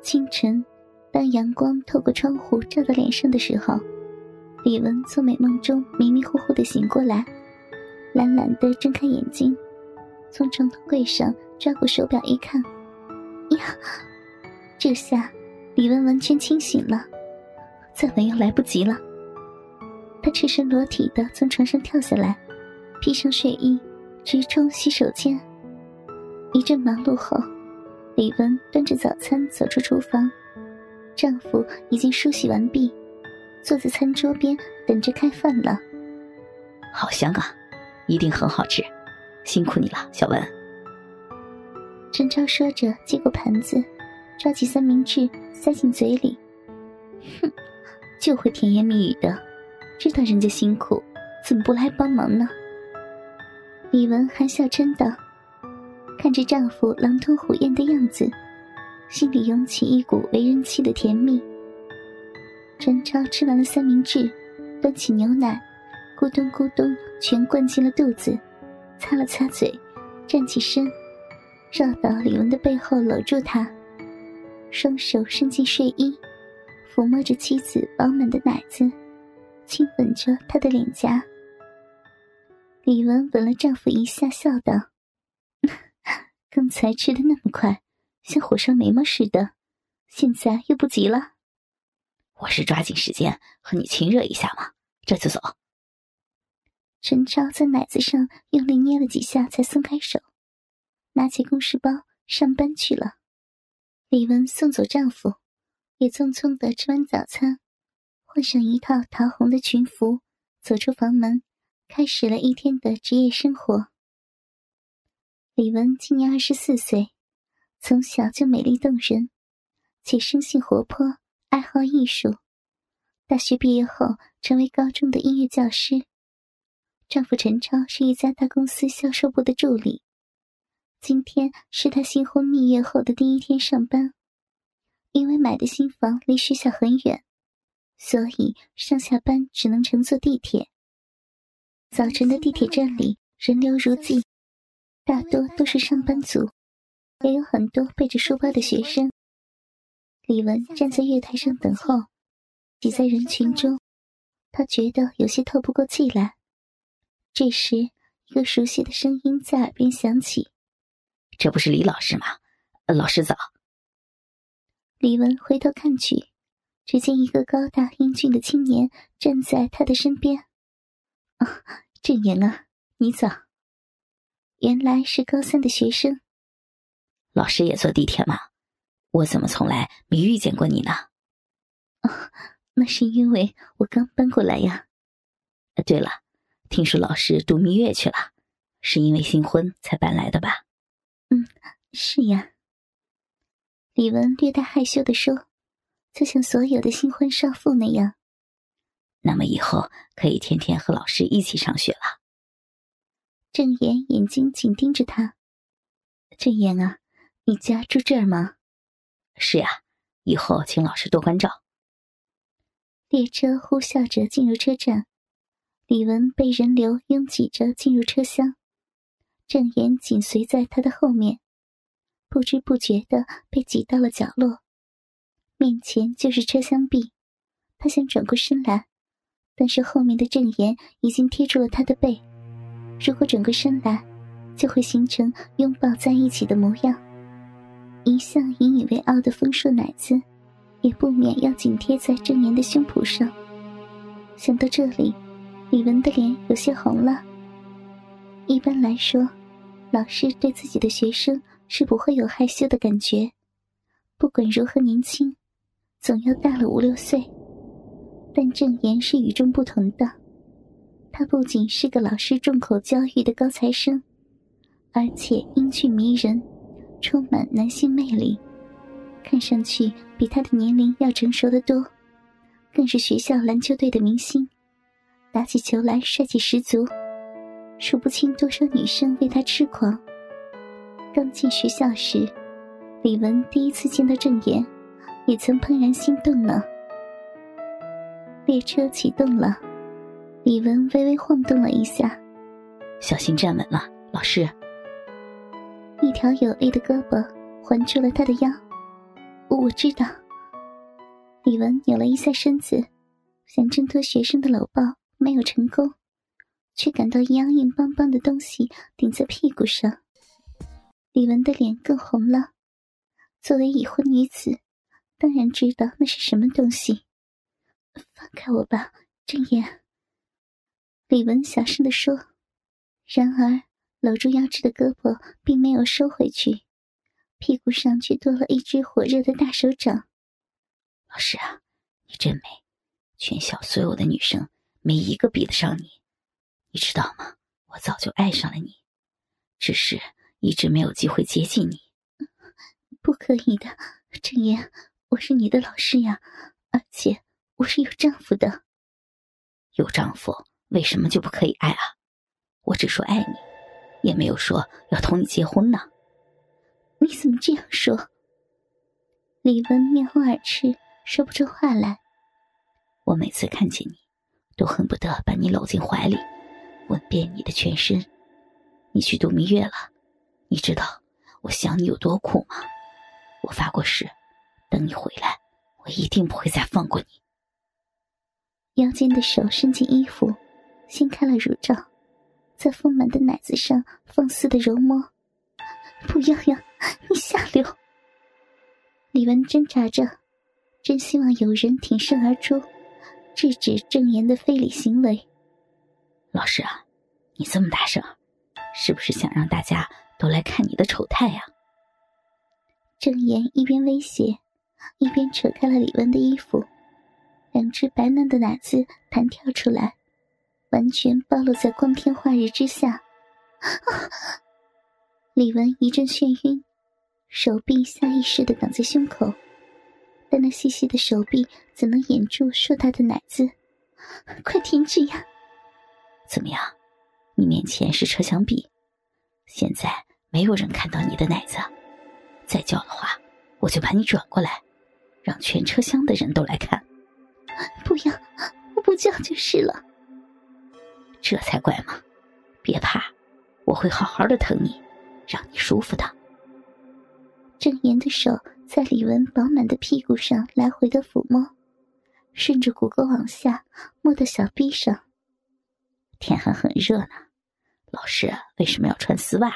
清晨，当阳光透过窗户照到脸上的时候，李文从美梦中迷迷糊糊的醒过来，懒懒的睁开眼睛，从床头柜上抓过手表一看，呀，这下李文完全清醒了，再晚要来不及了。他赤身裸体的从床上跳下来，披上睡衣，直冲洗手间。一阵忙碌后。李文端着早餐走出厨房，丈夫已经梳洗完毕，坐在餐桌边等着开饭了。好香啊，一定很好吃，辛苦你了，小文。陈超说着，接过盘子，抓起三明治塞进嘴里。哼，就会甜言蜜语的，知道人家辛苦，怎么不来帮忙呢？李文含笑称道。看着丈夫狼吞虎咽的样子，心里涌起一股为人妻的甜蜜。陈超吃完了三明治，端起牛奶，咕咚咕咚全灌进了肚子，擦了擦嘴，站起身，绕到李文的背后搂住他，双手伸进睡衣，抚摸着妻子饱满的奶子，亲吻着她的脸颊。李文吻了丈夫一下，笑道。刚才吃的那么快，像火烧眉毛似的，现在又不急了。我是抓紧时间和你亲热一下嘛，这就走。陈超在奶子上用力捏了几下，才松开手，拿起公事包上班去了。李文送走丈夫，也匆匆的吃完早餐，换上一套桃红的裙服，走出房门，开始了一天的职业生活。李文今年二十四岁，从小就美丽动人，且生性活泼，爱好艺术。大学毕业后，成为高中的音乐教师。丈夫陈超是一家大公司销售部的助理。今天是他新婚蜜月后的第一天上班，因为买的新房离学校很远，所以上下班只能乘坐地铁。早晨的地铁站里人流如织。大多都是上班族，也有很多背着书包的学生。李文站在月台上等候，挤在人群中，他觉得有些透不过气来。这时，一个熟悉的声音在耳边响起：“这不是李老师吗？老师早。”李文回头看去，只见一个高大英俊的青年站在他的身边。“啊，郑言啊，你早。”原来是高三的学生。老师也坐地铁吗？我怎么从来没遇见过你呢？哦，那是因为我刚搬过来呀。对了，听说老师度蜜月去了，是因为新婚才搬来的吧？嗯，是呀。李文略带害羞的说，就像所有的新婚少妇那样。那么以后可以天天和老师一起上学了。郑言眼睛紧盯着他。郑言啊，你家住这儿吗？是呀，以后请老师多关照。列车呼啸着进入车站，李文被人流拥挤着进入车厢，郑言紧随在他的后面，不知不觉的被挤到了角落。面前就是车厢壁，他想转过身来，但是后面的郑言已经贴住了他的背。如果转过身来，就会形成拥抱在一起的模样。一向引以为傲的丰硕奶子，也不免要紧贴在郑言的胸脯上。想到这里，李文的脸有些红了。一般来说，老师对自己的学生是不会有害羞的感觉，不管如何年轻，总要大了五六岁。但郑言是与众不同的。他不仅是个老师重口教育的高材生，而且英俊迷人，充满男性魅力，看上去比他的年龄要成熟的多，更是学校篮球队的明星，打起球来帅气十足，数不清多少女生为他痴狂。刚进学校时，李文第一次见到郑言，也曾怦然心动呢。列车启动了。李文微微晃动了一下，小心站稳了，老师。一条有力的胳膊环住了他的腰，我我知道。李文扭了一下身子，想挣脱学生的搂抱，没有成功，却感到一样硬邦邦的东西顶在屁股上。李文的脸更红了。作为已婚女子，当然知道那是什么东西。放开我吧，郑言。李文小声地说。然而，搂住腰肢的胳膊并没有收回去，屁股上却多了一只火热的大手掌。老师啊，你真美，全校所有的女生没一个比得上你，你知道吗？我早就爱上了你，只是一直没有机会接近你。不可以的，郑言，我是你的老师呀，而且我是有丈夫的。有丈夫为什么就不可以爱啊？我只说爱你，也没有说要同你结婚呢。你怎么这样说？李文面红耳赤，说不出话来。我每次看见你，都恨不得把你搂进怀里，吻遍你的全身。你去度蜜月了，你知道我想你有多苦吗？我发过誓，等你回来，我一定不会再放过你。腰间的手伸进衣服，掀开了乳罩，在丰满的奶子上放肆的揉摸。不要呀，你下流！李文挣扎着，真希望有人挺身而出，制止郑言的非礼行为。老师啊，你这么大声，是不是想让大家都来看你的丑态呀？郑言一边威胁，一边扯开了李文的衣服，两只白嫩的奶子弹跳出来，完全暴露在光天化日之下。李文一阵眩晕，手臂下意识的挡在胸口，但那细细的手臂怎能掩住硕大的奶子？快停止呀！怎么样？你面前是车厢壁，现在没有人看到你的奶子。再叫的话，我就把你转过来，让全车厢的人都来看。不要，我不叫就是了。这才怪嘛！别怕，我会好好的疼你，让你舒服的。郑岩的手在李文饱满的屁股上来回的抚摸，顺着骨骼往下摸到小臂上。天还很热呢，老师为什么要穿丝袜？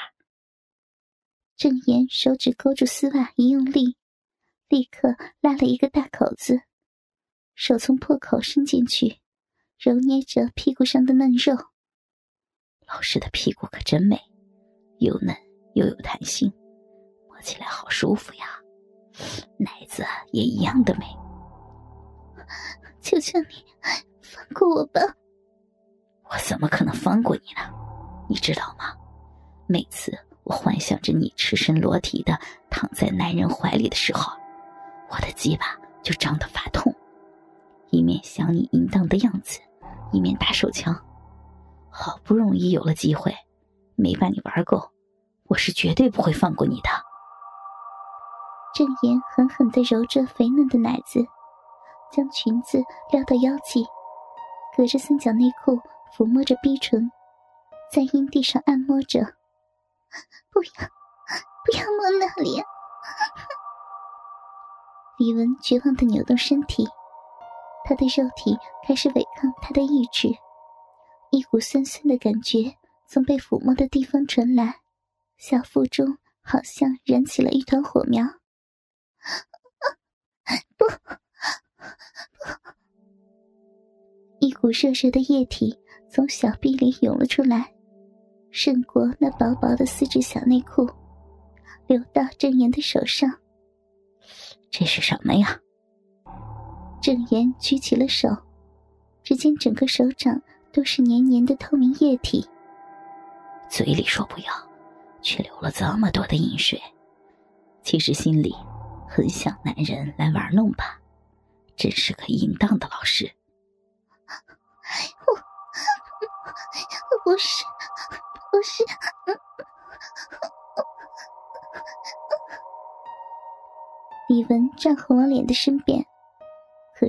郑岩手指勾住丝袜，一用力，立刻拉了一个大口子，手从破口伸进去，揉捏着屁股上的嫩肉。老师的屁股可真美，又嫩又有弹性，摸起来好舒服呀。奶子也一样的美。求求你，放过我吧！我怎么可能放过你呢？你知道吗？每次。我幻想着你赤身裸体的躺在男人怀里的时候，我的鸡巴就胀得发痛，一面想你淫荡的样子，一面打手枪。好不容易有了机会，没把你玩够，我是绝对不会放过你的。郑言狠狠地揉着肥嫩的奶子，将裙子撩到腰际，隔着三角内裤抚摸着逼唇，在阴蒂上按摩着。不要，不要摸那里！李文绝望的扭动身体，他的肉体开始违抗他的意志，一股酸酸的感觉从被抚摸的地方传来，小腹中好像燃起了一团火苗。不，不！一股热热的液体从小臂里涌了出来。胜过那薄薄的丝质小内裤，流到郑岩的手上。这是什么呀？郑言举起了手，只见整个手掌都是黏黏的透明液体。嘴里说不要，却流了这么多的饮水，其实心里很想男人来玩弄吧？真是个淫荡的老师。我，不是。不是，李文涨红了脸的申辩，可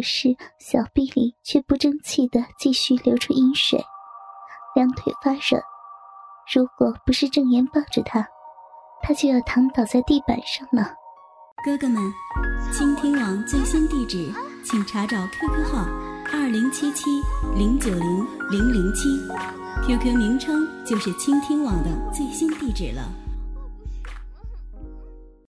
是小臂里却不争气的继续流出阴水，两腿发热。如果不是郑言抱着他，他就要躺倒在地板上了。哥哥们，倾听网最新地址，请查找 QQ 号二零七七零九零零零七，QQ 名称就是倾听网的最新地址了。